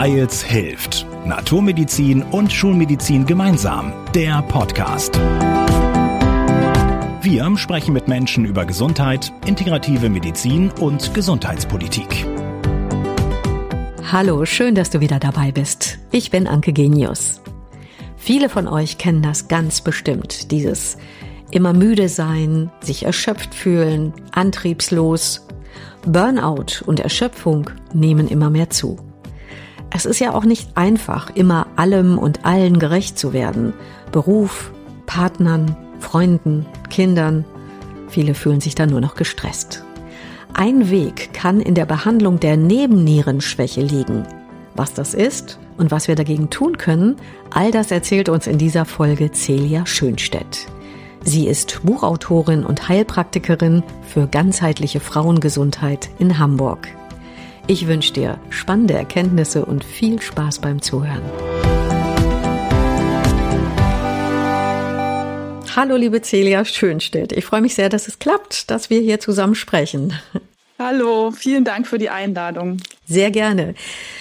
Weils hilft. Naturmedizin und Schulmedizin gemeinsam. Der Podcast. Wir sprechen mit Menschen über Gesundheit, integrative Medizin und Gesundheitspolitik. Hallo, schön, dass du wieder dabei bist. Ich bin Anke Genius. Viele von euch kennen das ganz bestimmt, dieses immer müde sein, sich erschöpft fühlen, antriebslos. Burnout und Erschöpfung nehmen immer mehr zu. Es ist ja auch nicht einfach, immer allem und allen gerecht zu werden. Beruf, Partnern, Freunden, Kindern. Viele fühlen sich dann nur noch gestresst. Ein Weg kann in der Behandlung der Nebennierenschwäche liegen. Was das ist und was wir dagegen tun können, all das erzählt uns in dieser Folge Celia Schönstedt. Sie ist Buchautorin und Heilpraktikerin für ganzheitliche Frauengesundheit in Hamburg. Ich wünsche dir spannende Erkenntnisse und viel Spaß beim Zuhören. Hallo, liebe Celia Schönstedt. Ich freue mich sehr, dass es klappt, dass wir hier zusammen sprechen. Hallo, vielen Dank für die Einladung. Sehr gerne.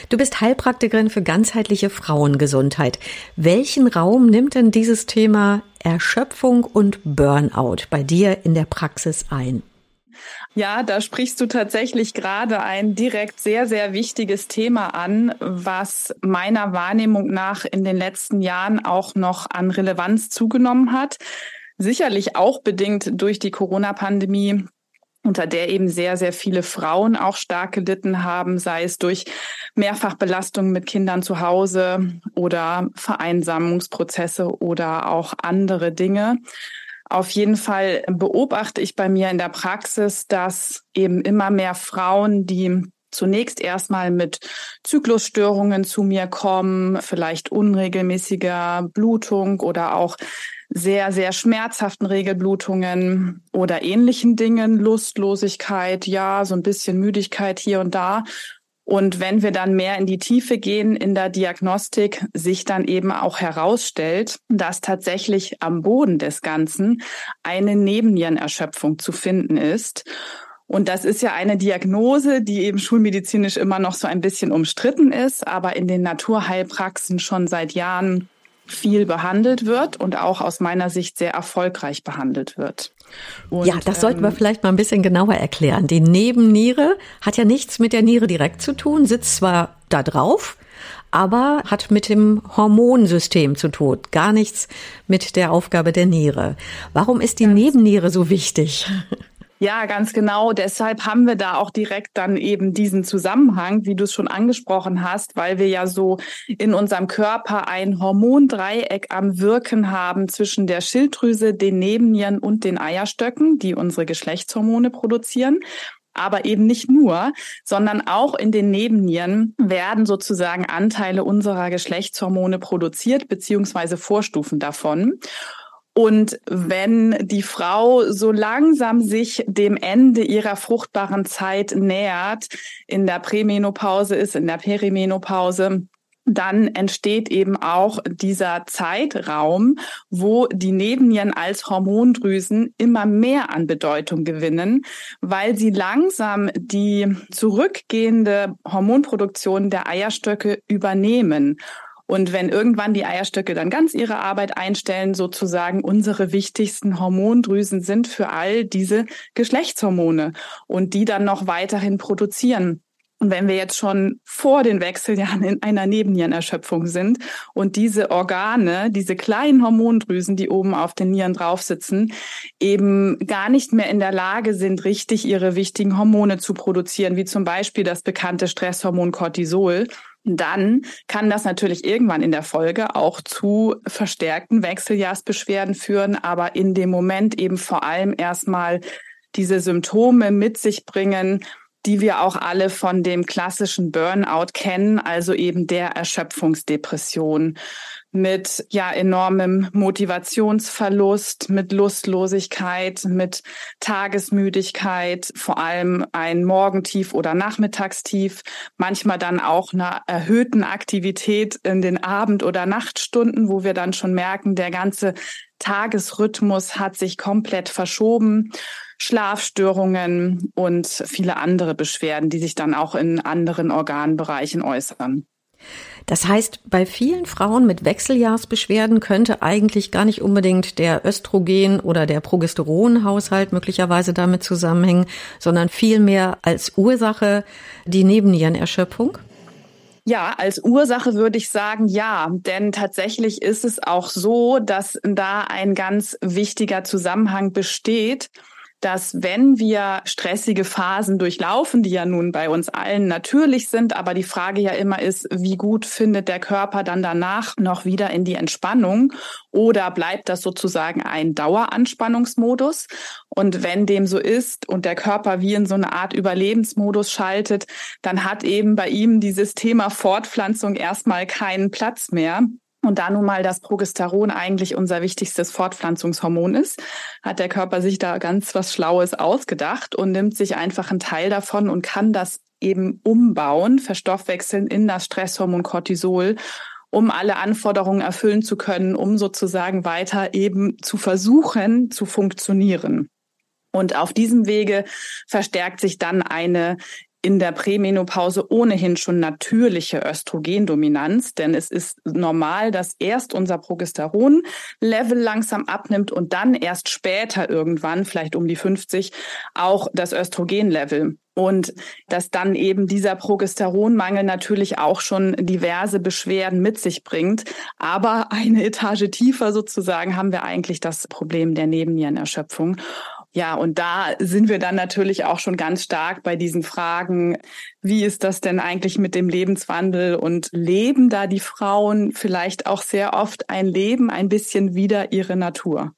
Du bist Heilpraktikerin für ganzheitliche Frauengesundheit. Welchen Raum nimmt denn dieses Thema Erschöpfung und Burnout bei dir in der Praxis ein? Ja, da sprichst du tatsächlich gerade ein direkt sehr, sehr wichtiges Thema an, was meiner Wahrnehmung nach in den letzten Jahren auch noch an Relevanz zugenommen hat. Sicherlich auch bedingt durch die Corona-Pandemie, unter der eben sehr, sehr viele Frauen auch stark gelitten haben, sei es durch Mehrfachbelastungen mit Kindern zu Hause oder Vereinsamungsprozesse oder auch andere Dinge. Auf jeden Fall beobachte ich bei mir in der Praxis, dass eben immer mehr Frauen, die zunächst erstmal mit Zyklusstörungen zu mir kommen, vielleicht unregelmäßiger Blutung oder auch sehr, sehr schmerzhaften Regelblutungen oder ähnlichen Dingen, Lustlosigkeit, ja, so ein bisschen Müdigkeit hier und da und wenn wir dann mehr in die Tiefe gehen in der Diagnostik, sich dann eben auch herausstellt, dass tatsächlich am Boden des Ganzen eine Nebennierenerschöpfung zu finden ist. Und das ist ja eine Diagnose, die eben schulmedizinisch immer noch so ein bisschen umstritten ist, aber in den Naturheilpraxen schon seit Jahren viel behandelt wird und auch aus meiner Sicht sehr erfolgreich behandelt wird. Und, ja, das sollten wir ähm, vielleicht mal ein bisschen genauer erklären. Die Nebenniere hat ja nichts mit der Niere direkt zu tun, sitzt zwar da drauf, aber hat mit dem Hormonsystem zu tun, gar nichts mit der Aufgabe der Niere. Warum ist die Nebenniere so wichtig? Ja, ganz genau. Deshalb haben wir da auch direkt dann eben diesen Zusammenhang, wie du es schon angesprochen hast, weil wir ja so in unserem Körper ein Hormondreieck am Wirken haben zwischen der Schilddrüse, den Nebennieren und den Eierstöcken, die unsere Geschlechtshormone produzieren aber eben nicht nur, sondern auch in den Nebennieren werden sozusagen Anteile unserer Geschlechtshormone produziert, beziehungsweise Vorstufen davon. Und wenn die Frau so langsam sich dem Ende ihrer fruchtbaren Zeit nähert, in der Prämenopause ist, in der Perimenopause, dann entsteht eben auch dieser Zeitraum, wo die Nebennieren als Hormondrüsen immer mehr an Bedeutung gewinnen, weil sie langsam die zurückgehende Hormonproduktion der Eierstöcke übernehmen. Und wenn irgendwann die Eierstöcke dann ganz ihre Arbeit einstellen, sozusagen unsere wichtigsten Hormondrüsen sind für all diese Geschlechtshormone und die dann noch weiterhin produzieren. Und wenn wir jetzt schon vor den Wechseljahren in einer Nebennierenerschöpfung sind und diese Organe, diese kleinen Hormondrüsen, die oben auf den Nieren drauf sitzen, eben gar nicht mehr in der Lage sind, richtig ihre wichtigen Hormone zu produzieren, wie zum Beispiel das bekannte Stresshormon Cortisol, dann kann das natürlich irgendwann in der Folge auch zu verstärkten Wechseljahrsbeschwerden führen, aber in dem Moment eben vor allem erstmal diese Symptome mit sich bringen, die wir auch alle von dem klassischen Burnout kennen, also eben der Erschöpfungsdepression mit ja enormem Motivationsverlust, mit Lustlosigkeit, mit Tagesmüdigkeit, vor allem ein Morgentief oder Nachmittagstief, manchmal dann auch einer erhöhten Aktivität in den Abend- oder Nachtstunden, wo wir dann schon merken, der ganze Tagesrhythmus hat sich komplett verschoben. Schlafstörungen und viele andere Beschwerden, die sich dann auch in anderen Organbereichen äußern. Das heißt, bei vielen Frauen mit Wechseljahrsbeschwerden könnte eigentlich gar nicht unbedingt der Östrogen- oder der Progesteronhaushalt möglicherweise damit zusammenhängen, sondern vielmehr als Ursache die Nebennierenerschöpfung? Ja, als Ursache würde ich sagen, ja, denn tatsächlich ist es auch so, dass da ein ganz wichtiger Zusammenhang besteht dass wenn wir stressige Phasen durchlaufen, die ja nun bei uns allen natürlich sind, aber die Frage ja immer ist, wie gut findet der Körper dann danach noch wieder in die Entspannung oder bleibt das sozusagen ein Daueranspannungsmodus? Und wenn dem so ist und der Körper wie in so eine Art Überlebensmodus schaltet, dann hat eben bei ihm dieses Thema Fortpflanzung erstmal keinen Platz mehr. Und da nun mal das Progesteron eigentlich unser wichtigstes Fortpflanzungshormon ist, hat der Körper sich da ganz was Schlaues ausgedacht und nimmt sich einfach einen Teil davon und kann das eben umbauen, verstoffwechseln in das Stresshormon Cortisol, um alle Anforderungen erfüllen zu können, um sozusagen weiter eben zu versuchen zu funktionieren. Und auf diesem Wege verstärkt sich dann eine in der Prämenopause ohnehin schon natürliche Östrogendominanz, denn es ist normal, dass erst unser Progesteron-Level langsam abnimmt und dann erst später irgendwann, vielleicht um die 50, auch das Östrogen-Level. Und dass dann eben dieser Progesteronmangel natürlich auch schon diverse Beschwerden mit sich bringt. Aber eine Etage tiefer sozusagen haben wir eigentlich das Problem der Nebennierenerschöpfung. Ja, und da sind wir dann natürlich auch schon ganz stark bei diesen Fragen, wie ist das denn eigentlich mit dem Lebenswandel und leben da die Frauen vielleicht auch sehr oft ein Leben ein bisschen wieder ihre Natur?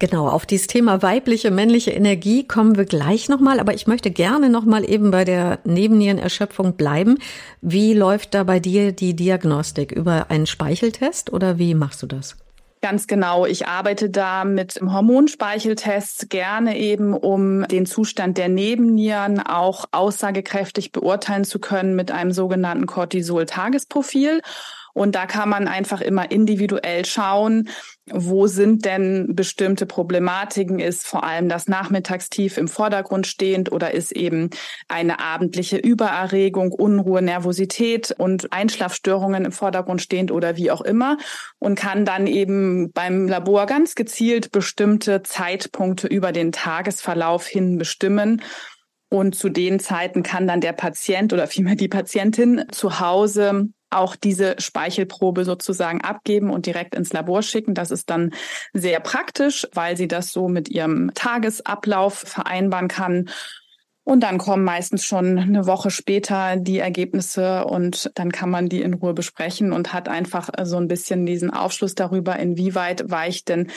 Genau, auf dieses Thema weibliche, männliche Energie kommen wir gleich nochmal, aber ich möchte gerne nochmal eben bei der Nebennierenerschöpfung bleiben. Wie läuft da bei dir die Diagnostik? Über einen Speicheltest oder wie machst du das? Ganz genau. Ich arbeite da mit Hormonspeicheltests gerne eben, um den Zustand der Nebennieren auch aussagekräftig beurteilen zu können mit einem sogenannten Cortisol-Tagesprofil. Und da kann man einfach immer individuell schauen, wo sind denn bestimmte Problematiken? Ist vor allem das Nachmittagstief im Vordergrund stehend oder ist eben eine abendliche Übererregung, Unruhe, Nervosität und Einschlafstörungen im Vordergrund stehend oder wie auch immer? Und kann dann eben beim Labor ganz gezielt bestimmte Zeitpunkte über den Tagesverlauf hin bestimmen und zu den Zeiten kann dann der Patient oder vielmehr die Patientin zu Hause auch diese Speichelprobe sozusagen abgeben und direkt ins Labor schicken. Das ist dann sehr praktisch, weil sie das so mit ihrem Tagesablauf vereinbaren kann. Und dann kommen meistens schon eine Woche später die Ergebnisse und dann kann man die in Ruhe besprechen und hat einfach so ein bisschen diesen Aufschluss darüber, inwieweit weicht denn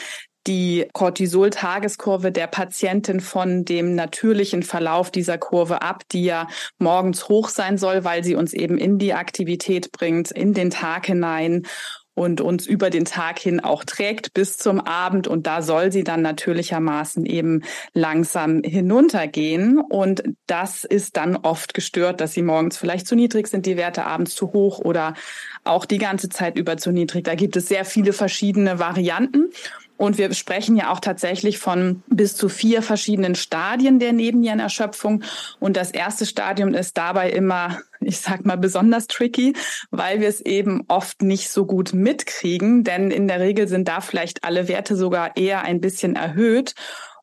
die Cortisol-Tageskurve der Patientin von dem natürlichen Verlauf dieser Kurve ab, die ja morgens hoch sein soll, weil sie uns eben in die Aktivität bringt, in den Tag hinein und uns über den Tag hin auch trägt bis zum Abend. Und da soll sie dann natürlichermaßen eben langsam hinuntergehen. Und das ist dann oft gestört, dass sie morgens vielleicht zu niedrig sind, die Werte abends zu hoch oder auch die ganze Zeit über zu niedrig. Da gibt es sehr viele verschiedene Varianten. Und wir sprechen ja auch tatsächlich von bis zu vier verschiedenen Stadien der Nebennierenerschöpfung. Und das erste Stadium ist dabei immer, ich sag mal, besonders tricky, weil wir es eben oft nicht so gut mitkriegen. Denn in der Regel sind da vielleicht alle Werte sogar eher ein bisschen erhöht.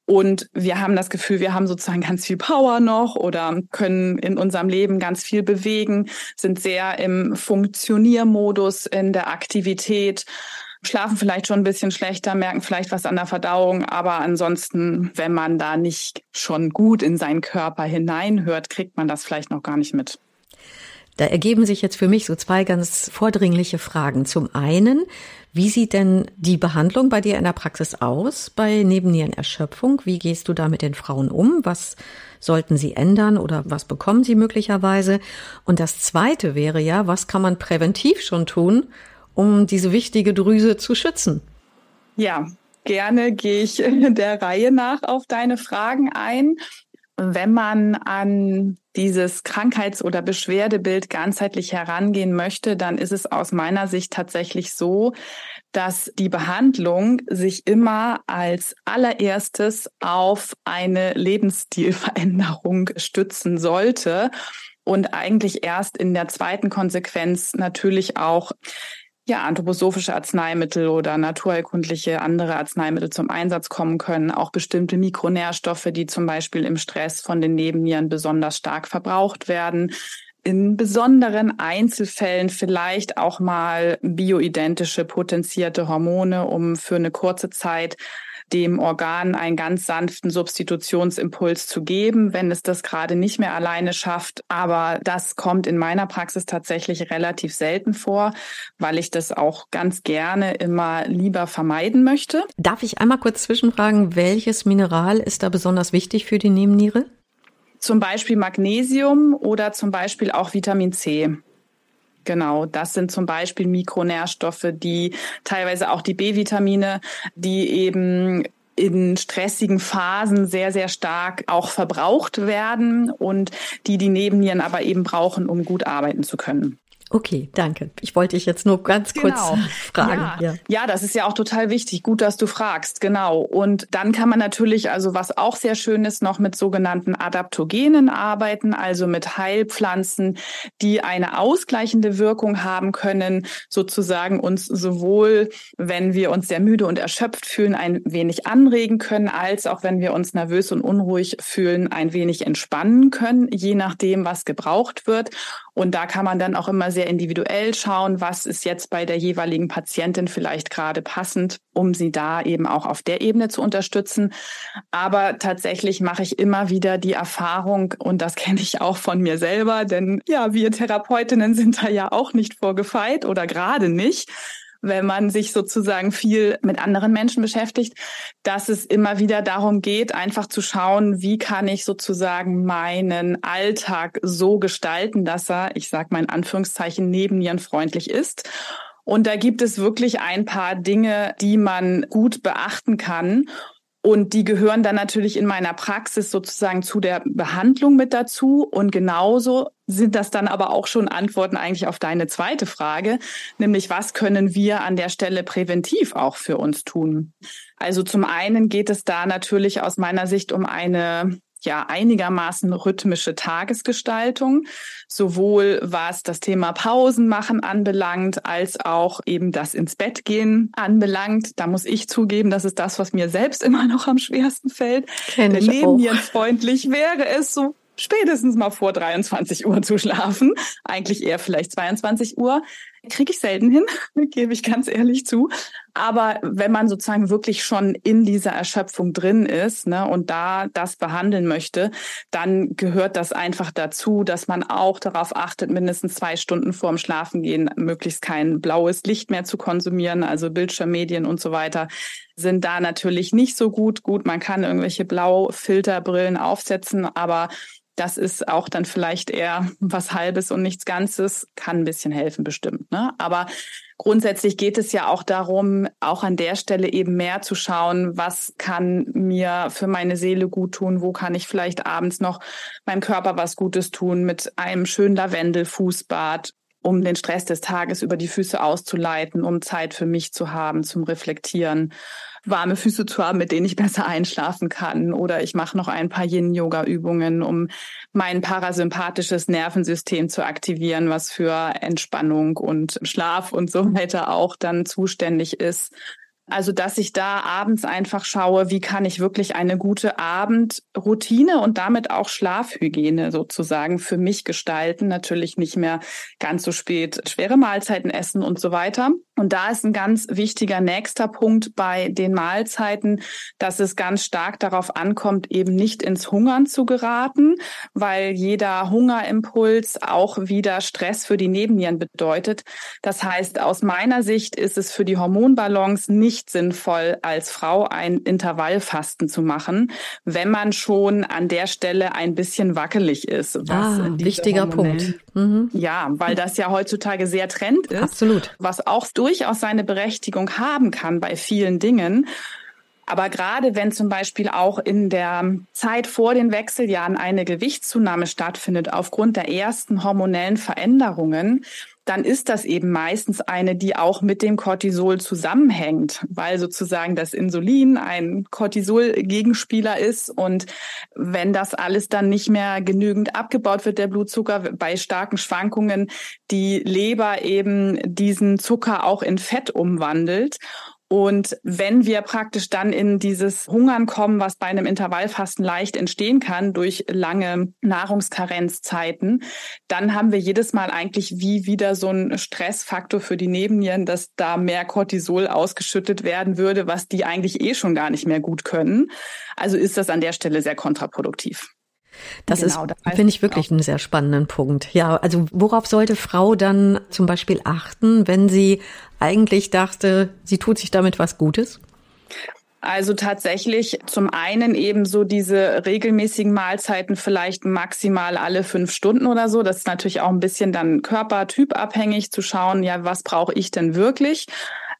Und wir haben das Gefühl, wir haben sozusagen ganz viel Power noch oder können in unserem Leben ganz viel bewegen, sind sehr im Funktioniermodus, in der Aktivität schlafen vielleicht schon ein bisschen schlechter, merken vielleicht was an der Verdauung, aber ansonsten, wenn man da nicht schon gut in seinen Körper hineinhört, kriegt man das vielleicht noch gar nicht mit. Da ergeben sich jetzt für mich so zwei ganz vordringliche Fragen. Zum einen, wie sieht denn die Behandlung bei dir in der Praxis aus bei Nebennierenerschöpfung? Wie gehst du da mit den Frauen um? Was sollten sie ändern oder was bekommen sie möglicherweise? Und das zweite wäre ja, was kann man präventiv schon tun, um diese wichtige Drüse zu schützen? Ja, gerne gehe ich der Reihe nach auf deine Fragen ein. wenn man an dieses Krankheits- oder Beschwerdebild ganzheitlich herangehen möchte, dann ist es aus meiner Sicht tatsächlich so, dass die Behandlung sich immer als allererstes auf eine Lebensstilveränderung stützen sollte und eigentlich erst in der zweiten Konsequenz natürlich auch ja, anthroposophische Arzneimittel oder naturheilkundliche andere Arzneimittel zum Einsatz kommen können. Auch bestimmte Mikronährstoffe, die zum Beispiel im Stress von den Nebennieren besonders stark verbraucht werden. In besonderen Einzelfällen vielleicht auch mal bioidentische potenzierte Hormone, um für eine kurze Zeit dem Organ einen ganz sanften Substitutionsimpuls zu geben, wenn es das gerade nicht mehr alleine schafft. Aber das kommt in meiner Praxis tatsächlich relativ selten vor, weil ich das auch ganz gerne immer lieber vermeiden möchte. Darf ich einmal kurz zwischenfragen, welches Mineral ist da besonders wichtig für die Nebenniere? Zum Beispiel Magnesium oder zum Beispiel auch Vitamin C. Genau, das sind zum Beispiel Mikronährstoffe, die teilweise auch die B-Vitamine, die eben in stressigen Phasen sehr, sehr stark auch verbraucht werden und die die Nebennieren aber eben brauchen, um gut arbeiten zu können. Okay, danke. Ich wollte dich jetzt nur ganz kurz genau. fragen. Ja. ja. Ja. das ist ja auch total wichtig. Gut, dass du fragst. Genau. Und dann kann man natürlich, also was auch sehr schön ist, noch mit sogenannten Adaptogenen arbeiten, also mit Heilpflanzen, die eine ausgleichende Wirkung haben können, sozusagen uns sowohl, wenn wir uns sehr müde und erschöpft fühlen, ein wenig anregen können, als auch wenn wir uns nervös und unruhig fühlen, ein wenig entspannen können, je nachdem, was gebraucht wird. Und da kann man dann auch immer sehr individuell schauen, was ist jetzt bei der jeweiligen Patientin vielleicht gerade passend, um sie da eben auch auf der Ebene zu unterstützen. Aber tatsächlich mache ich immer wieder die Erfahrung, und das kenne ich auch von mir selber, denn ja, wir Therapeutinnen sind da ja auch nicht vorgefeit oder gerade nicht wenn man sich sozusagen viel mit anderen Menschen beschäftigt, dass es immer wieder darum geht, einfach zu schauen, wie kann ich sozusagen meinen Alltag so gestalten, dass er, ich sage mal in Anführungszeichen, nebennierenfreundlich ist. Und da gibt es wirklich ein paar Dinge, die man gut beachten kann. Und die gehören dann natürlich in meiner Praxis sozusagen zu der Behandlung mit dazu. Und genauso sind das dann aber auch schon Antworten eigentlich auf deine zweite Frage, nämlich was können wir an der Stelle präventiv auch für uns tun? Also zum einen geht es da natürlich aus meiner Sicht um eine ja einigermaßen rhythmische Tagesgestaltung, sowohl was das Thema Pausen machen anbelangt, als auch eben das ins Bett gehen anbelangt. Da muss ich zugeben, das ist das, was mir selbst immer noch am schwersten fällt. Kenn Denn nebennierenfreundlich wäre es so spätestens mal vor 23 Uhr zu schlafen. Eigentlich eher vielleicht 22 Uhr. Kriege ich selten hin, gebe ich ganz ehrlich zu. Aber wenn man sozusagen wirklich schon in dieser Erschöpfung drin ist ne, und da das behandeln möchte, dann gehört das einfach dazu, dass man auch darauf achtet, mindestens zwei Stunden vorm Schlafengehen möglichst kein blaues Licht mehr zu konsumieren, also Bildschirmmedien und so weiter sind da natürlich nicht so gut. Gut, man kann irgendwelche Blaufilterbrillen aufsetzen, aber das ist auch dann vielleicht eher was Halbes und nichts Ganzes, kann ein bisschen helfen bestimmt. Ne? Aber grundsätzlich geht es ja auch darum, auch an der Stelle eben mehr zu schauen, was kann mir für meine Seele gut tun, wo kann ich vielleicht abends noch meinem Körper was Gutes tun mit einem schönen Lavendelfußbad, um den Stress des Tages über die Füße auszuleiten, um Zeit für mich zu haben, zum Reflektieren warme Füße zu haben, mit denen ich besser einschlafen kann. Oder ich mache noch ein paar Yin-Yoga-Übungen, um mein parasympathisches Nervensystem zu aktivieren, was für Entspannung und Schlaf und so weiter auch dann zuständig ist. Also, dass ich da abends einfach schaue, wie kann ich wirklich eine gute Abendroutine und damit auch Schlafhygiene sozusagen für mich gestalten. Natürlich nicht mehr ganz so spät schwere Mahlzeiten essen und so weiter. Und da ist ein ganz wichtiger nächster Punkt bei den Mahlzeiten, dass es ganz stark darauf ankommt, eben nicht ins Hungern zu geraten, weil jeder Hungerimpuls auch wieder Stress für die Nebennieren bedeutet. Das heißt, aus meiner Sicht ist es für die Hormonbalance nicht sinnvoll, als Frau ein Intervallfasten zu machen, wenn man schon an der Stelle ein bisschen wackelig ist. Ah, wichtiger Punkt. Mhm. Ja, weil das ja heutzutage sehr Trend ist. Absolut. Was auch durchaus seine Berechtigung haben kann bei vielen Dingen. Aber gerade wenn zum Beispiel auch in der Zeit vor den Wechseljahren eine Gewichtszunahme stattfindet aufgrund der ersten hormonellen Veränderungen, dann ist das eben meistens eine, die auch mit dem Cortisol zusammenhängt, weil sozusagen das Insulin ein Cortisol-Gegenspieler ist. Und wenn das alles dann nicht mehr genügend abgebaut wird, der Blutzucker bei starken Schwankungen, die Leber eben diesen Zucker auch in Fett umwandelt. Und wenn wir praktisch dann in dieses Hungern kommen, was bei einem Intervallfasten leicht entstehen kann durch lange Nahrungskarenzzeiten, dann haben wir jedes Mal eigentlich wie wieder so ein Stressfaktor für die Nebennieren, dass da mehr Cortisol ausgeschüttet werden würde, was die eigentlich eh schon gar nicht mehr gut können. Also ist das an der Stelle sehr kontraproduktiv. Das genau, ist, das finde ich wirklich einen sehr spannenden Punkt. Ja, also worauf sollte Frau dann zum Beispiel achten, wenn sie eigentlich dachte, sie tut sich damit was Gutes? Also tatsächlich zum einen eben so diese regelmäßigen Mahlzeiten vielleicht maximal alle fünf Stunden oder so. Das ist natürlich auch ein bisschen dann körpertypabhängig zu schauen, ja, was brauche ich denn wirklich?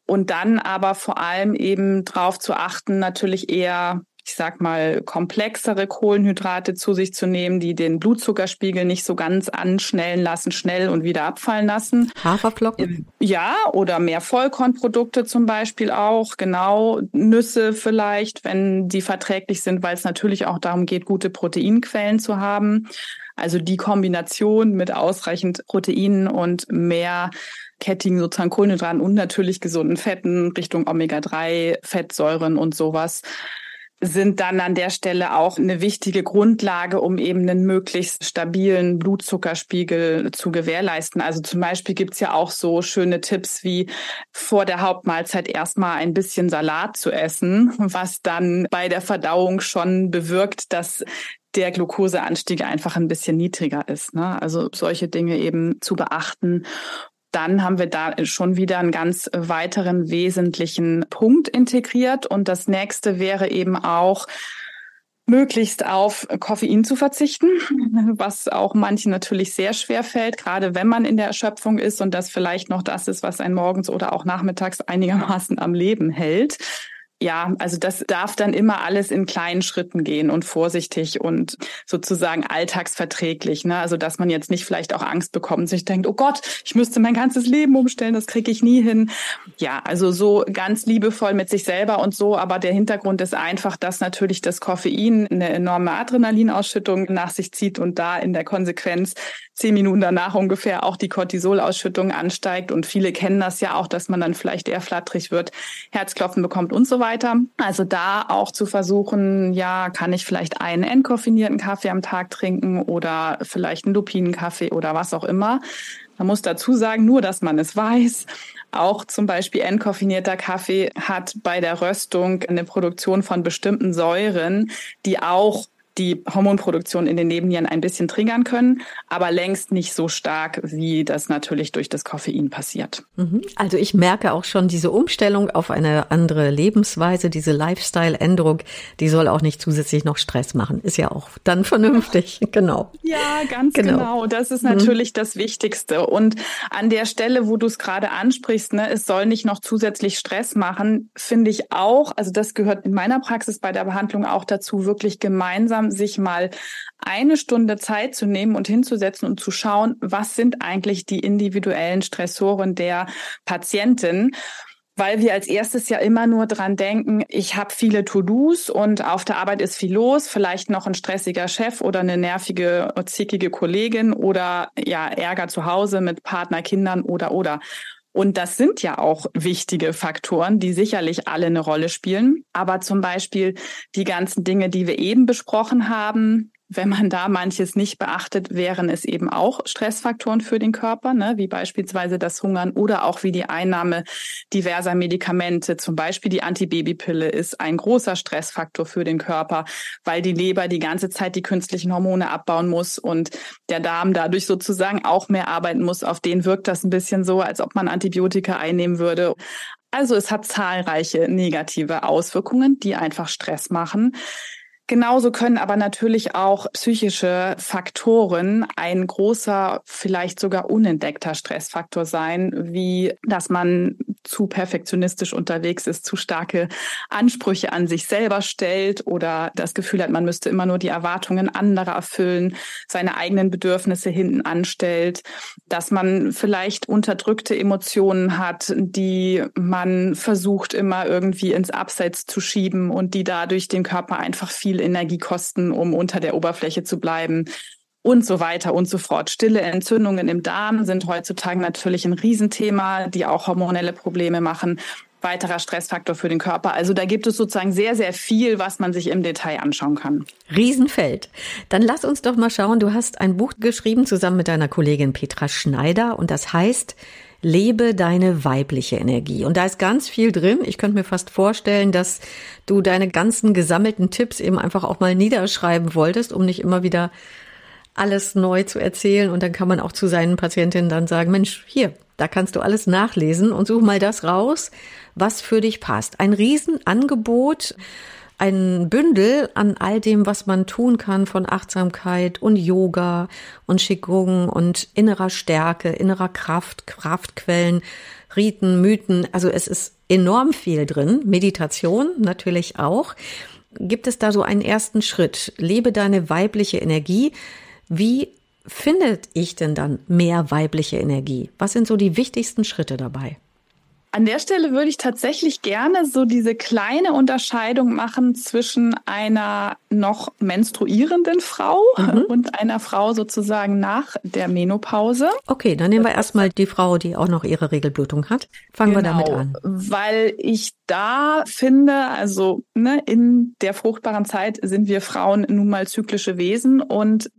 Und dann aber vor allem eben drauf zu achten, natürlich eher ich sag mal, komplexere Kohlenhydrate zu sich zu nehmen, die den Blutzuckerspiegel nicht so ganz anschnellen lassen, schnell und wieder abfallen lassen. Haferflocken? Ja, oder mehr Vollkornprodukte zum Beispiel auch, genau. Nüsse vielleicht, wenn die verträglich sind, weil es natürlich auch darum geht, gute Proteinquellen zu haben. Also die Kombination mit ausreichend Proteinen und mehr kettigen sozusagen Kohlenhydraten und natürlich gesunden Fetten Richtung Omega-3, Fettsäuren und sowas sind dann an der Stelle auch eine wichtige Grundlage, um eben einen möglichst stabilen Blutzuckerspiegel zu gewährleisten. Also zum Beispiel gibt's ja auch so schöne Tipps wie vor der Hauptmahlzeit erstmal ein bisschen Salat zu essen, was dann bei der Verdauung schon bewirkt, dass der Glukoseanstieg einfach ein bisschen niedriger ist. Ne? Also solche Dinge eben zu beachten dann haben wir da schon wieder einen ganz weiteren wesentlichen Punkt integriert. Und das nächste wäre eben auch, möglichst auf Koffein zu verzichten, was auch manchen natürlich sehr schwer fällt, gerade wenn man in der Erschöpfung ist und das vielleicht noch das ist, was einen morgens oder auch nachmittags einigermaßen am Leben hält ja, also das darf dann immer alles in kleinen Schritten gehen und vorsichtig und sozusagen alltagsverträglich. Ne? Also dass man jetzt nicht vielleicht auch Angst bekommt sich denkt, oh Gott, ich müsste mein ganzes Leben umstellen, das kriege ich nie hin. Ja, also so ganz liebevoll mit sich selber und so, aber der Hintergrund ist einfach, dass natürlich das Koffein eine enorme Adrenalinausschüttung nach sich zieht und da in der Konsequenz zehn Minuten danach ungefähr auch die Cortisolausschüttung ansteigt. Und viele kennen das ja auch, dass man dann vielleicht eher flattrig wird, Herzklopfen bekommt und so weiter. Also da auch zu versuchen, ja, kann ich vielleicht einen entkoffinierten Kaffee am Tag trinken oder vielleicht einen Lupinenkaffee oder was auch immer. Man muss dazu sagen, nur dass man es weiß. Auch zum Beispiel entkoffinierter Kaffee hat bei der Röstung eine Produktion von bestimmten Säuren, die auch die Hormonproduktion in den Nebennieren ein bisschen triggern können, aber längst nicht so stark, wie das natürlich durch das Koffein passiert. Mhm. Also ich merke auch schon diese Umstellung auf eine andere Lebensweise, diese Lifestyle-Änderung, die soll auch nicht zusätzlich noch Stress machen. Ist ja auch dann vernünftig, genau. Ja, ganz genau. genau. Das ist mhm. natürlich mhm. das Wichtigste. Und an der Stelle, wo du es gerade ansprichst, ne, es soll nicht noch zusätzlich Stress machen, finde ich auch, also das gehört in meiner Praxis bei der Behandlung auch dazu, wirklich gemeinsam sich mal eine Stunde Zeit zu nehmen und hinzusetzen und zu schauen, was sind eigentlich die individuellen Stressoren der Patientin weil wir als erstes ja immer nur dran denken, ich habe viele To-Dos und auf der Arbeit ist viel los, vielleicht noch ein stressiger Chef oder eine nervige, zickige Kollegin oder ja Ärger zu Hause mit Partner, Kindern oder oder. Und das sind ja auch wichtige Faktoren, die sicherlich alle eine Rolle spielen. Aber zum Beispiel die ganzen Dinge, die wir eben besprochen haben, wenn man da manches nicht beachtet, wären es eben auch Stressfaktoren für den Körper, ne, wie beispielsweise das Hungern oder auch wie die Einnahme diverser Medikamente. Zum Beispiel die Antibabypille ist ein großer Stressfaktor für den Körper, weil die Leber die ganze Zeit die künstlichen Hormone abbauen muss und der Darm dadurch sozusagen auch mehr arbeiten muss. Auf den wirkt das ein bisschen so, als ob man Antibiotika einnehmen würde. Also es hat zahlreiche negative Auswirkungen, die einfach Stress machen. Genauso können aber natürlich auch psychische Faktoren ein großer, vielleicht sogar unentdeckter Stressfaktor sein, wie dass man zu perfektionistisch unterwegs ist, zu starke Ansprüche an sich selber stellt oder das Gefühl hat, man müsste immer nur die Erwartungen anderer erfüllen, seine eigenen Bedürfnisse hinten anstellt, dass man vielleicht unterdrückte Emotionen hat, die man versucht immer irgendwie ins Abseits zu schieben und die dadurch den Körper einfach viel Energie kosten, um unter der Oberfläche zu bleiben und so weiter und so fort. Stille Entzündungen im Darm sind heutzutage natürlich ein Riesenthema, die auch hormonelle Probleme machen. Weiterer Stressfaktor für den Körper. Also da gibt es sozusagen sehr, sehr viel, was man sich im Detail anschauen kann. Riesenfeld. Dann lass uns doch mal schauen. Du hast ein Buch geschrieben zusammen mit deiner Kollegin Petra Schneider und das heißt Lebe deine weibliche Energie. Und da ist ganz viel drin. Ich könnte mir fast vorstellen, dass du deine ganzen gesammelten Tipps eben einfach auch mal niederschreiben wolltest, um nicht immer wieder alles neu zu erzählen. Und dann kann man auch zu seinen Patientinnen dann sagen, Mensch, hier, da kannst du alles nachlesen und such mal das raus, was für dich passt. Ein Riesenangebot, ein Bündel an all dem, was man tun kann von Achtsamkeit und Yoga und Qigong und innerer Stärke, innerer Kraft, Kraftquellen, Riten, Mythen. Also es ist enorm viel drin. Meditation natürlich auch. Gibt es da so einen ersten Schritt? Lebe deine weibliche Energie. Wie findet ich denn dann mehr weibliche Energie? Was sind so die wichtigsten Schritte dabei? An der Stelle würde ich tatsächlich gerne so diese kleine Unterscheidung machen zwischen einer noch menstruierenden Frau mhm. und einer Frau sozusagen nach der Menopause. Okay, dann nehmen wir erstmal die Frau, die auch noch ihre Regelblutung hat. Fangen genau, wir damit an. Weil ich da finde, also ne, in der fruchtbaren Zeit sind wir Frauen nun mal zyklische Wesen und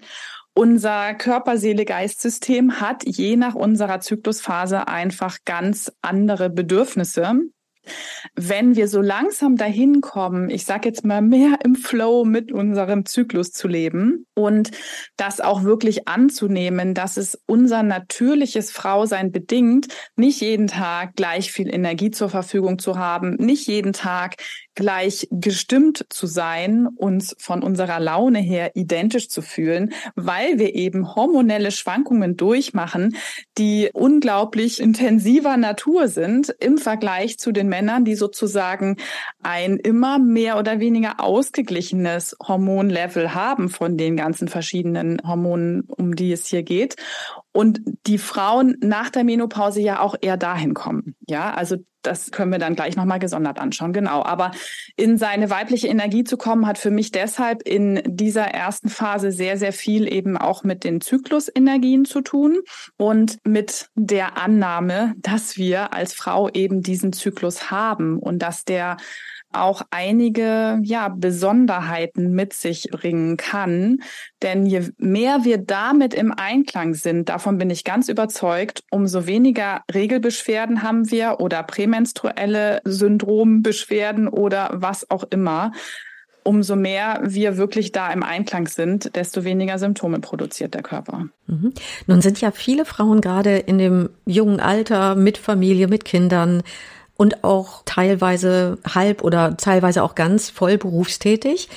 unser Körper-Seele-Geist-System hat je nach unserer Zyklusphase einfach ganz andere Bedürfnisse. Wenn wir so langsam dahin kommen, ich sage jetzt mal mehr im Flow mit unserem Zyklus zu leben und das auch wirklich anzunehmen, dass es unser natürliches Frausein bedingt, nicht jeden Tag gleich viel Energie zur Verfügung zu haben, nicht jeden Tag gleich gestimmt zu sein, uns von unserer Laune her identisch zu fühlen, weil wir eben hormonelle Schwankungen durchmachen, die unglaublich intensiver Natur sind im Vergleich zu den Männern, die sozusagen ein immer mehr oder weniger ausgeglichenes Hormonlevel haben von den ganzen verschiedenen Hormonen, um die es hier geht und die Frauen nach der Menopause ja auch eher dahin kommen. Ja, also das können wir dann gleich nochmal gesondert anschauen. Genau. Aber in seine weibliche Energie zu kommen, hat für mich deshalb in dieser ersten Phase sehr, sehr viel eben auch mit den Zyklusenergien zu tun und mit der Annahme, dass wir als Frau eben diesen Zyklus haben und dass der auch einige ja, Besonderheiten mit sich bringen kann. Denn je mehr wir damit im Einklang sind, davon bin ich ganz überzeugt, umso weniger Regelbeschwerden haben wir oder prämenstruelle Syndrombeschwerden oder was auch immer. Umso mehr wir wirklich da im Einklang sind, desto weniger Symptome produziert der Körper. Mhm. Nun sind ja viele Frauen gerade in dem jungen Alter mit Familie, mit Kindern und auch teilweise halb oder teilweise auch ganz voll berufstätig.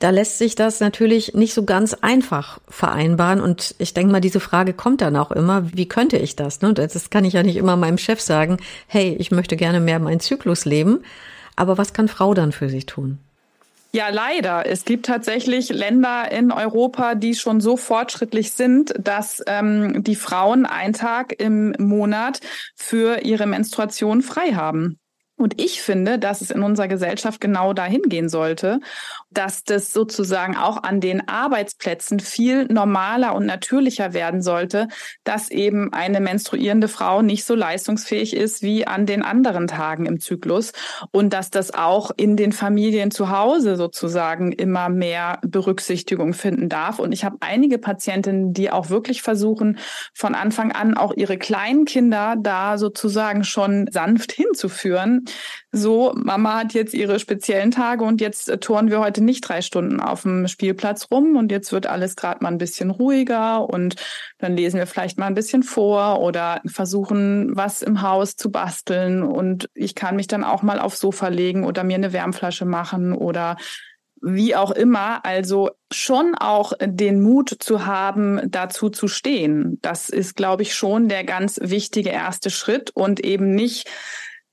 Da lässt sich das natürlich nicht so ganz einfach vereinbaren. Und ich denke mal, diese Frage kommt dann auch immer, wie könnte ich das? Ne? Das kann ich ja nicht immer meinem Chef sagen, hey, ich möchte gerne mehr meinen Zyklus leben. Aber was kann Frau dann für sich tun? Ja, leider. Es gibt tatsächlich Länder in Europa, die schon so fortschrittlich sind, dass ähm, die Frauen einen Tag im Monat für ihre Menstruation frei haben. Und ich finde, dass es in unserer Gesellschaft genau dahin gehen sollte, dass das sozusagen auch an den Arbeitsplätzen viel normaler und natürlicher werden sollte, dass eben eine menstruierende Frau nicht so leistungsfähig ist wie an den anderen Tagen im Zyklus und dass das auch in den Familien zu Hause sozusagen immer mehr Berücksichtigung finden darf. Und ich habe einige Patientinnen, die auch wirklich versuchen, von Anfang an auch ihre kleinen Kinder da sozusagen schon sanft hinzuführen, so, Mama hat jetzt ihre speziellen Tage und jetzt äh, touren wir heute nicht drei Stunden auf dem Spielplatz rum und jetzt wird alles gerade mal ein bisschen ruhiger und dann lesen wir vielleicht mal ein bisschen vor oder versuchen, was im Haus zu basteln und ich kann mich dann auch mal aufs Sofa legen oder mir eine Wärmflasche machen oder wie auch immer, also schon auch den Mut zu haben, dazu zu stehen. Das ist, glaube ich, schon der ganz wichtige erste Schritt und eben nicht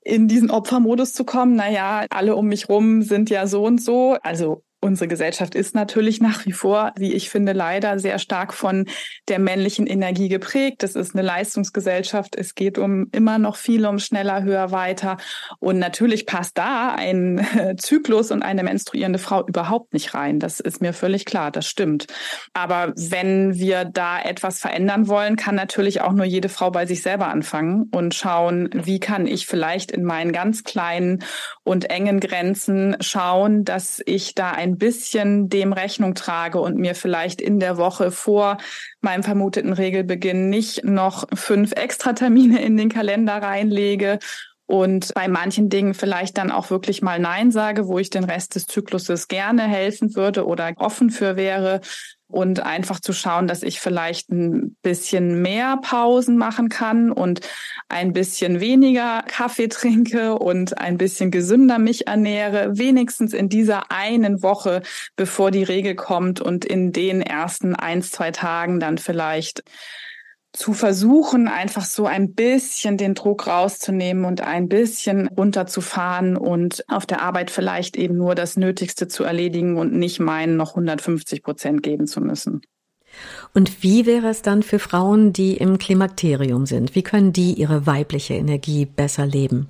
in diesen Opfermodus zu kommen. Naja, alle um mich rum sind ja so und so. Also Unsere Gesellschaft ist natürlich nach wie vor, wie ich finde, leider sehr stark von der männlichen Energie geprägt. Das ist eine Leistungsgesellschaft. Es geht um immer noch viel um schneller, höher, weiter. Und natürlich passt da ein Zyklus und eine menstruierende Frau überhaupt nicht rein. Das ist mir völlig klar. Das stimmt. Aber wenn wir da etwas verändern wollen, kann natürlich auch nur jede Frau bei sich selber anfangen und schauen, wie kann ich vielleicht in meinen ganz kleinen und engen Grenzen schauen, dass ich da ein bisschen dem Rechnung trage und mir vielleicht in der Woche vor meinem vermuteten Regelbeginn nicht noch fünf Extratermine in den Kalender reinlege und bei manchen Dingen vielleicht dann auch wirklich mal Nein sage, wo ich den Rest des Zykluses gerne helfen würde oder offen für wäre, und einfach zu schauen, dass ich vielleicht ein bisschen mehr Pausen machen kann und ein bisschen weniger Kaffee trinke und ein bisschen gesünder mich ernähre, wenigstens in dieser einen Woche, bevor die Regel kommt und in den ersten ein, zwei Tagen dann vielleicht zu versuchen, einfach so ein bisschen den Druck rauszunehmen und ein bisschen runterzufahren und auf der Arbeit vielleicht eben nur das Nötigste zu erledigen und nicht meinen, noch 150 Prozent geben zu müssen. Und wie wäre es dann für Frauen, die im Klimakterium sind? Wie können die ihre weibliche Energie besser leben?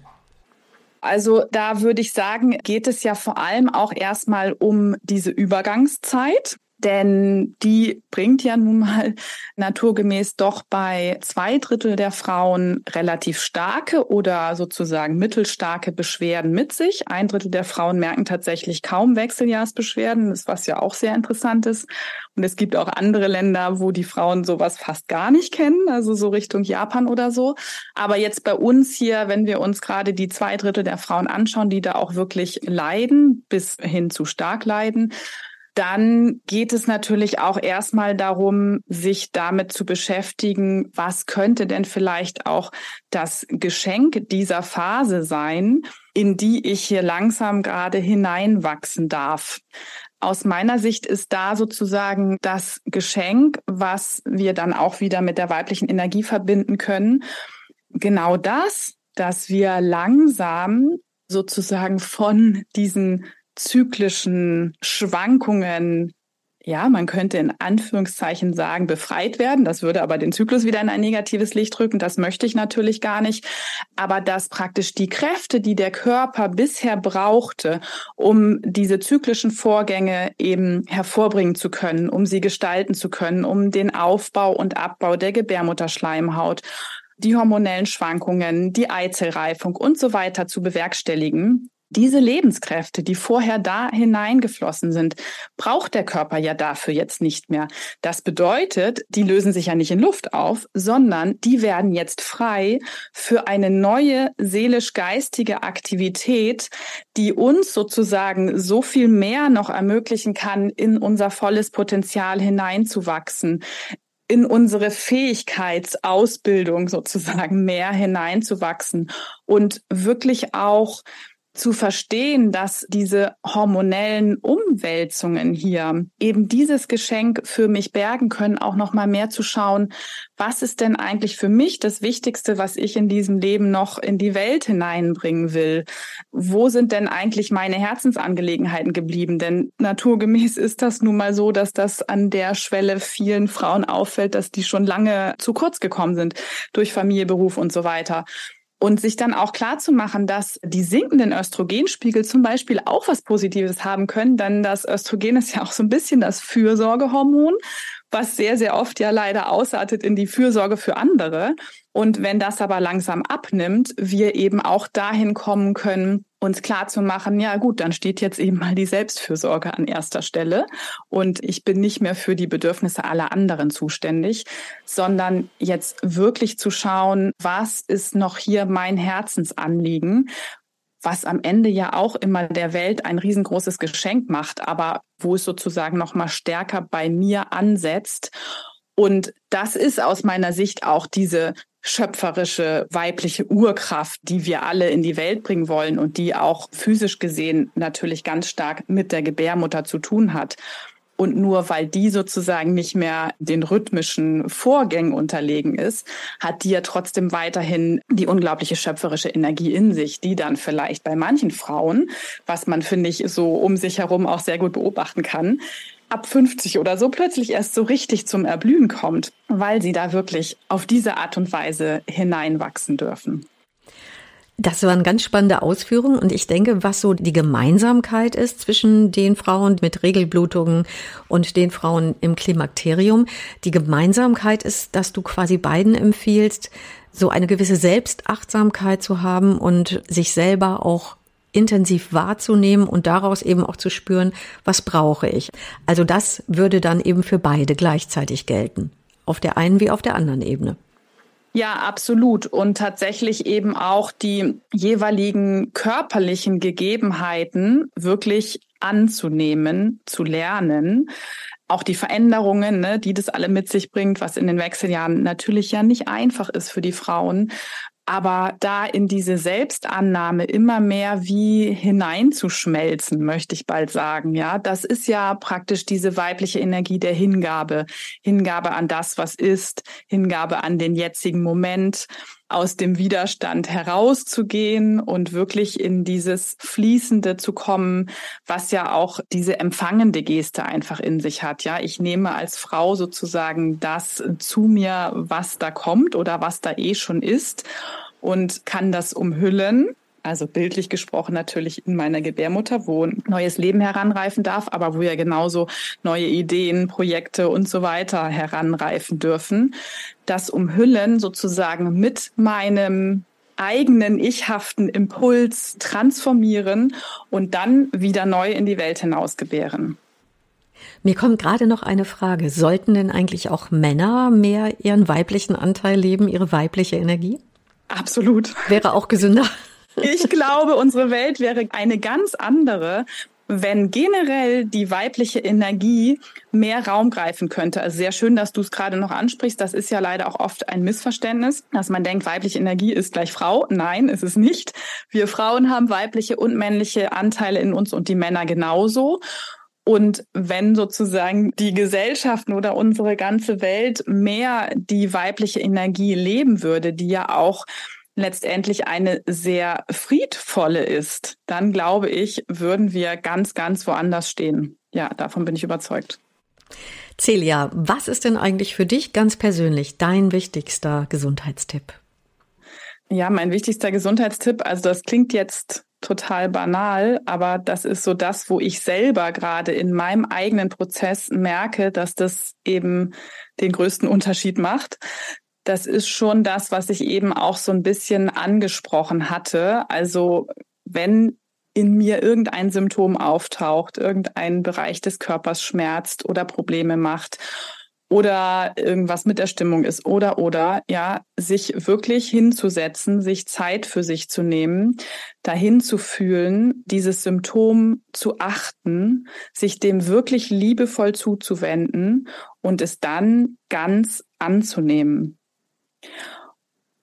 Also da würde ich sagen, geht es ja vor allem auch erstmal um diese Übergangszeit. Denn die bringt ja nun mal naturgemäß doch bei zwei Drittel der Frauen relativ starke oder sozusagen mittelstarke Beschwerden mit sich. Ein Drittel der Frauen merken tatsächlich kaum Wechseljahrsbeschwerden, was ja auch sehr interessant ist. Und es gibt auch andere Länder, wo die Frauen sowas fast gar nicht kennen, also so Richtung Japan oder so. Aber jetzt bei uns hier, wenn wir uns gerade die zwei Drittel der Frauen anschauen, die da auch wirklich leiden, bis hin zu stark leiden, dann geht es natürlich auch erstmal darum, sich damit zu beschäftigen, was könnte denn vielleicht auch das Geschenk dieser Phase sein, in die ich hier langsam gerade hineinwachsen darf. Aus meiner Sicht ist da sozusagen das Geschenk, was wir dann auch wieder mit der weiblichen Energie verbinden können, genau das, dass wir langsam sozusagen von diesen zyklischen Schwankungen, ja, man könnte in Anführungszeichen sagen, befreit werden. Das würde aber den Zyklus wieder in ein negatives Licht rücken. Das möchte ich natürlich gar nicht. Aber dass praktisch die Kräfte, die der Körper bisher brauchte, um diese zyklischen Vorgänge eben hervorbringen zu können, um sie gestalten zu können, um den Aufbau und Abbau der Gebärmutterschleimhaut, die hormonellen Schwankungen, die Eizellreifung und so weiter zu bewerkstelligen, diese Lebenskräfte, die vorher da hineingeflossen sind, braucht der Körper ja dafür jetzt nicht mehr. Das bedeutet, die lösen sich ja nicht in Luft auf, sondern die werden jetzt frei für eine neue seelisch-geistige Aktivität, die uns sozusagen so viel mehr noch ermöglichen kann, in unser volles Potenzial hineinzuwachsen, in unsere Fähigkeitsausbildung sozusagen mehr hineinzuwachsen und wirklich auch zu verstehen, dass diese hormonellen Umwälzungen hier eben dieses Geschenk für mich bergen können, auch noch mal mehr zu schauen, was ist denn eigentlich für mich das Wichtigste, was ich in diesem Leben noch in die Welt hineinbringen will? Wo sind denn eigentlich meine Herzensangelegenheiten geblieben? Denn naturgemäß ist das nun mal so, dass das an der Schwelle vielen Frauen auffällt, dass die schon lange zu kurz gekommen sind durch Familie, Beruf und so weiter. Und sich dann auch klar zu machen, dass die sinkenden Östrogenspiegel zum Beispiel auch was Positives haben können, denn das Östrogen ist ja auch so ein bisschen das Fürsorgehormon, was sehr, sehr oft ja leider ausartet in die Fürsorge für andere. Und wenn das aber langsam abnimmt, wir eben auch dahin kommen können, uns klar zu machen, ja gut, dann steht jetzt eben mal die Selbstfürsorge an erster Stelle und ich bin nicht mehr für die Bedürfnisse aller anderen zuständig, sondern jetzt wirklich zu schauen, was ist noch hier mein Herzensanliegen, was am Ende ja auch immer der Welt ein riesengroßes Geschenk macht, aber wo es sozusagen noch mal stärker bei mir ansetzt. Und das ist aus meiner Sicht auch diese schöpferische weibliche Urkraft, die wir alle in die Welt bringen wollen und die auch physisch gesehen natürlich ganz stark mit der Gebärmutter zu tun hat. Und nur weil die sozusagen nicht mehr den rhythmischen Vorgängen unterlegen ist, hat die ja trotzdem weiterhin die unglaubliche schöpferische Energie in sich, die dann vielleicht bei manchen Frauen, was man finde ich so um sich herum auch sehr gut beobachten kann, ab 50 oder so plötzlich erst so richtig zum Erblühen kommt, weil sie da wirklich auf diese Art und Weise hineinwachsen dürfen. Das waren ganz spannende Ausführungen und ich denke, was so die Gemeinsamkeit ist zwischen den Frauen mit Regelblutungen und den Frauen im Klimakterium. Die Gemeinsamkeit ist, dass du quasi beiden empfiehlst, so eine gewisse Selbstachtsamkeit zu haben und sich selber auch intensiv wahrzunehmen und daraus eben auch zu spüren, was brauche ich. Also das würde dann eben für beide gleichzeitig gelten. Auf der einen wie auf der anderen Ebene. Ja, absolut. Und tatsächlich eben auch die jeweiligen körperlichen Gegebenheiten wirklich anzunehmen, zu lernen. Auch die Veränderungen, ne, die das alle mit sich bringt, was in den Wechseljahren natürlich ja nicht einfach ist für die Frauen aber da in diese Selbstannahme immer mehr wie hineinzuschmelzen, möchte ich bald sagen. Ja, das ist ja praktisch diese weibliche Energie der Hingabe. Hingabe an das, was ist, Hingabe an den jetzigen Moment, aus dem Widerstand herauszugehen und wirklich in dieses Fließende zu kommen, was ja auch diese empfangende Geste einfach in sich hat. Ja, ich nehme als Frau sozusagen das zu mir, was da kommt oder was da eh schon ist und kann das umhüllen also bildlich gesprochen natürlich in meiner Gebärmutter, wo ein neues Leben heranreifen darf, aber wo ja genauso neue Ideen, Projekte und so weiter heranreifen dürfen. Das Umhüllen sozusagen mit meinem eigenen ichhaften Impuls transformieren und dann wieder neu in die Welt hinausgebären. Mir kommt gerade noch eine Frage. Sollten denn eigentlich auch Männer mehr ihren weiblichen Anteil leben, ihre weibliche Energie? Absolut. Wäre auch gesünder. Ich glaube, unsere Welt wäre eine ganz andere, wenn generell die weibliche Energie mehr Raum greifen könnte. Also sehr schön, dass du es gerade noch ansprichst. Das ist ja leider auch oft ein Missverständnis, dass man denkt, weibliche Energie ist gleich Frau. Nein, ist es nicht. Wir Frauen haben weibliche und männliche Anteile in uns und die Männer genauso. Und wenn sozusagen die Gesellschaften oder unsere ganze Welt mehr die weibliche Energie leben würde, die ja auch letztendlich eine sehr friedvolle ist, dann glaube ich, würden wir ganz, ganz woanders stehen. Ja, davon bin ich überzeugt. Celia, was ist denn eigentlich für dich ganz persönlich dein wichtigster Gesundheitstipp? Ja, mein wichtigster Gesundheitstipp, also das klingt jetzt total banal, aber das ist so das, wo ich selber gerade in meinem eigenen Prozess merke, dass das eben den größten Unterschied macht das ist schon das, was ich eben auch so ein bisschen angesprochen hatte. Also wenn in mir irgendein Symptom auftaucht, irgendein Bereich des Körpers schmerzt oder Probleme macht oder irgendwas mit der Stimmung ist oder oder ja, sich wirklich hinzusetzen, sich Zeit für sich zu nehmen, dahin zu fühlen, dieses Symptom zu achten, sich dem wirklich liebevoll zuzuwenden und es dann ganz anzunehmen.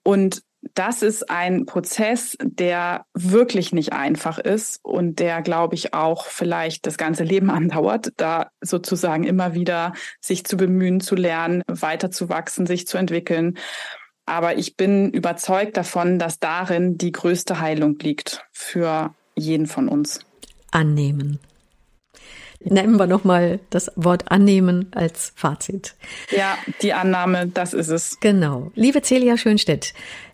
Und das ist ein Prozess, der wirklich nicht einfach ist und der, glaube ich, auch vielleicht das ganze Leben andauert, da sozusagen immer wieder sich zu bemühen, zu lernen, weiterzuwachsen, sich zu entwickeln. Aber ich bin überzeugt davon, dass darin die größte Heilung liegt für jeden von uns. Annehmen. Nehmen wir nochmal das Wort annehmen als Fazit. Ja, die Annahme, das ist es. Genau. Liebe Celia Schönstedt,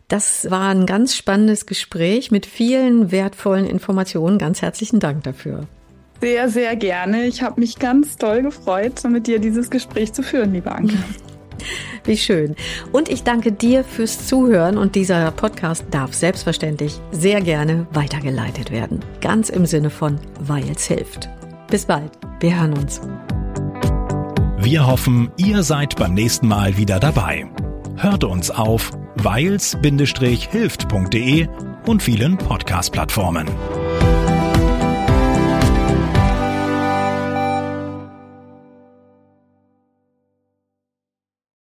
das war ein ganz spannendes Gespräch mit vielen wertvollen Informationen. Ganz herzlichen Dank dafür. Sehr, sehr gerne. Ich habe mich ganz toll gefreut, mit dir dieses Gespräch zu führen, liebe Anke. Wie schön. Und ich danke dir fürs Zuhören und dieser Podcast darf selbstverständlich sehr gerne weitergeleitet werden. Ganz im Sinne von, weil es hilft. Bis bald. Wir hören uns. Wir hoffen, ihr seid beim nächsten Mal wieder dabei. Hört uns auf weils-hilft.de und vielen Podcast-Plattformen.